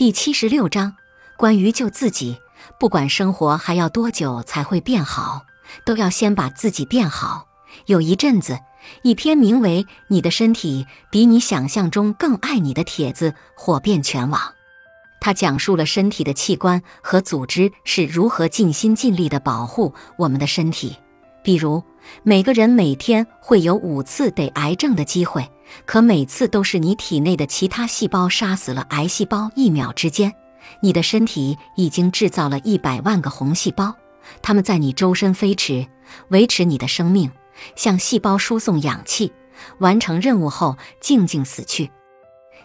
第七十六章，关于救自己，不管生活还要多久才会变好，都要先把自己变好。有一阵子，一篇名为《你的身体比你想象中更爱你》的帖子火遍全网。他讲述了身体的器官和组织是如何尽心尽力地保护我们的身体。比如，每个人每天会有五次得癌症的机会，可每次都是你体内的其他细胞杀死了癌细胞。一秒之间，你的身体已经制造了一百万个红细胞，它们在你周身飞驰，维持你的生命，向细胞输送氧气，完成任务后静静死去。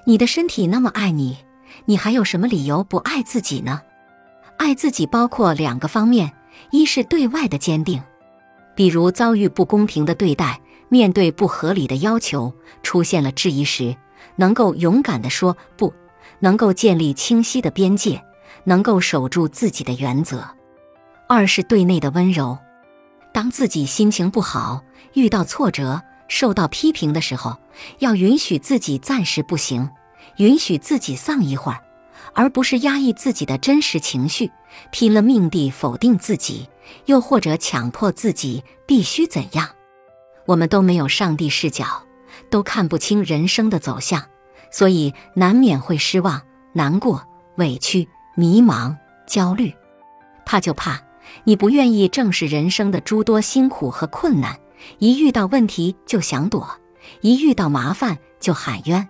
你的身体那么爱你，你还有什么理由不爱自己呢？爱自己包括两个方面，一是对外的坚定。比如遭遇不公平的对待，面对不合理的要求，出现了质疑时，能够勇敢地说不，能够建立清晰的边界，能够守住自己的原则。二是对内的温柔，当自己心情不好、遇到挫折、受到批评的时候，要允许自己暂时不行，允许自己丧一会儿，而不是压抑自己的真实情绪，拼了命地否定自己。又或者强迫自己必须怎样？我们都没有上帝视角，都看不清人生的走向，所以难免会失望、难过、委屈、迷茫、焦虑。怕就怕你不愿意正视人生的诸多辛苦和困难，一遇到问题就想躲，一遇到麻烦就喊冤。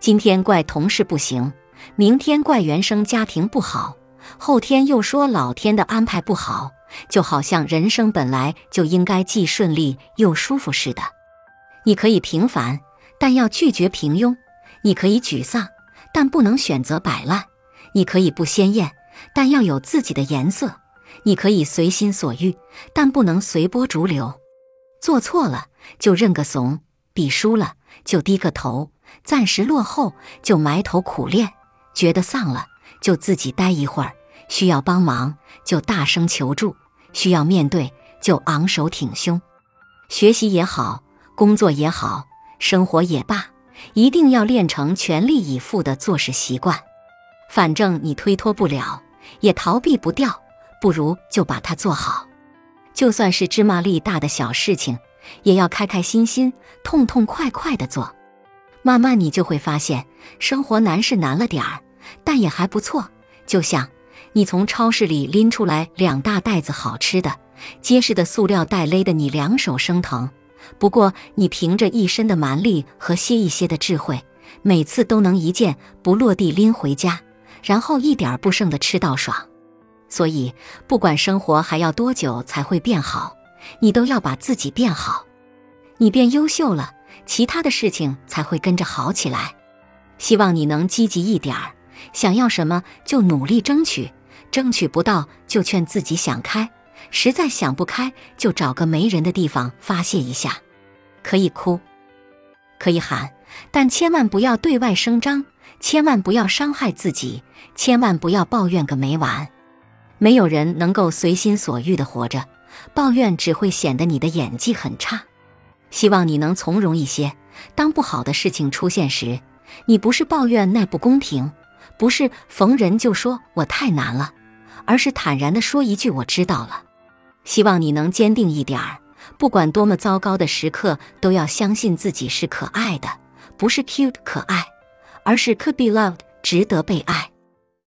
今天怪同事不行，明天怪原生家庭不好。后天又说老天的安排不好，就好像人生本来就应该既顺利又舒服似的。你可以平凡，但要拒绝平庸；你可以沮丧，但不能选择摆烂；你可以不鲜艳，但要有自己的颜色；你可以随心所欲，但不能随波逐流。做错了就认个怂，比输了就低个头，暂时落后就埋头苦练，觉得丧了。就自己待一会儿，需要帮忙就大声求助，需要面对就昂首挺胸。学习也好，工作也好，生活也罢，一定要练成全力以赴的做事习惯。反正你推脱不了，也逃避不掉，不如就把它做好。就算是芝麻粒大的小事情，也要开开心心、痛痛快快的做。慢慢你就会发现，生活难是难了点儿。但也还不错，就像你从超市里拎出来两大袋子好吃的，结实的塑料袋勒得你两手生疼。不过你凭着一身的蛮力和些一些的智慧，每次都能一件不落地拎回家，然后一点不剩的吃到爽。所以不管生活还要多久才会变好，你都要把自己变好。你变优秀了，其他的事情才会跟着好起来。希望你能积极一点儿。想要什么就努力争取，争取不到就劝自己想开，实在想不开就找个没人的地方发泄一下。可以哭，可以喊，但千万不要对外声张，千万不要伤害自己，千万不要抱怨个没完。没有人能够随心所欲的活着，抱怨只会显得你的演技很差。希望你能从容一些，当不好的事情出现时，你不是抱怨那不公平。不是逢人就说我太难了，而是坦然地说一句我知道了。希望你能坚定一点儿，不管多么糟糕的时刻，都要相信自己是可爱的，不是 cute 可爱，而是 could be loved 值得被爱。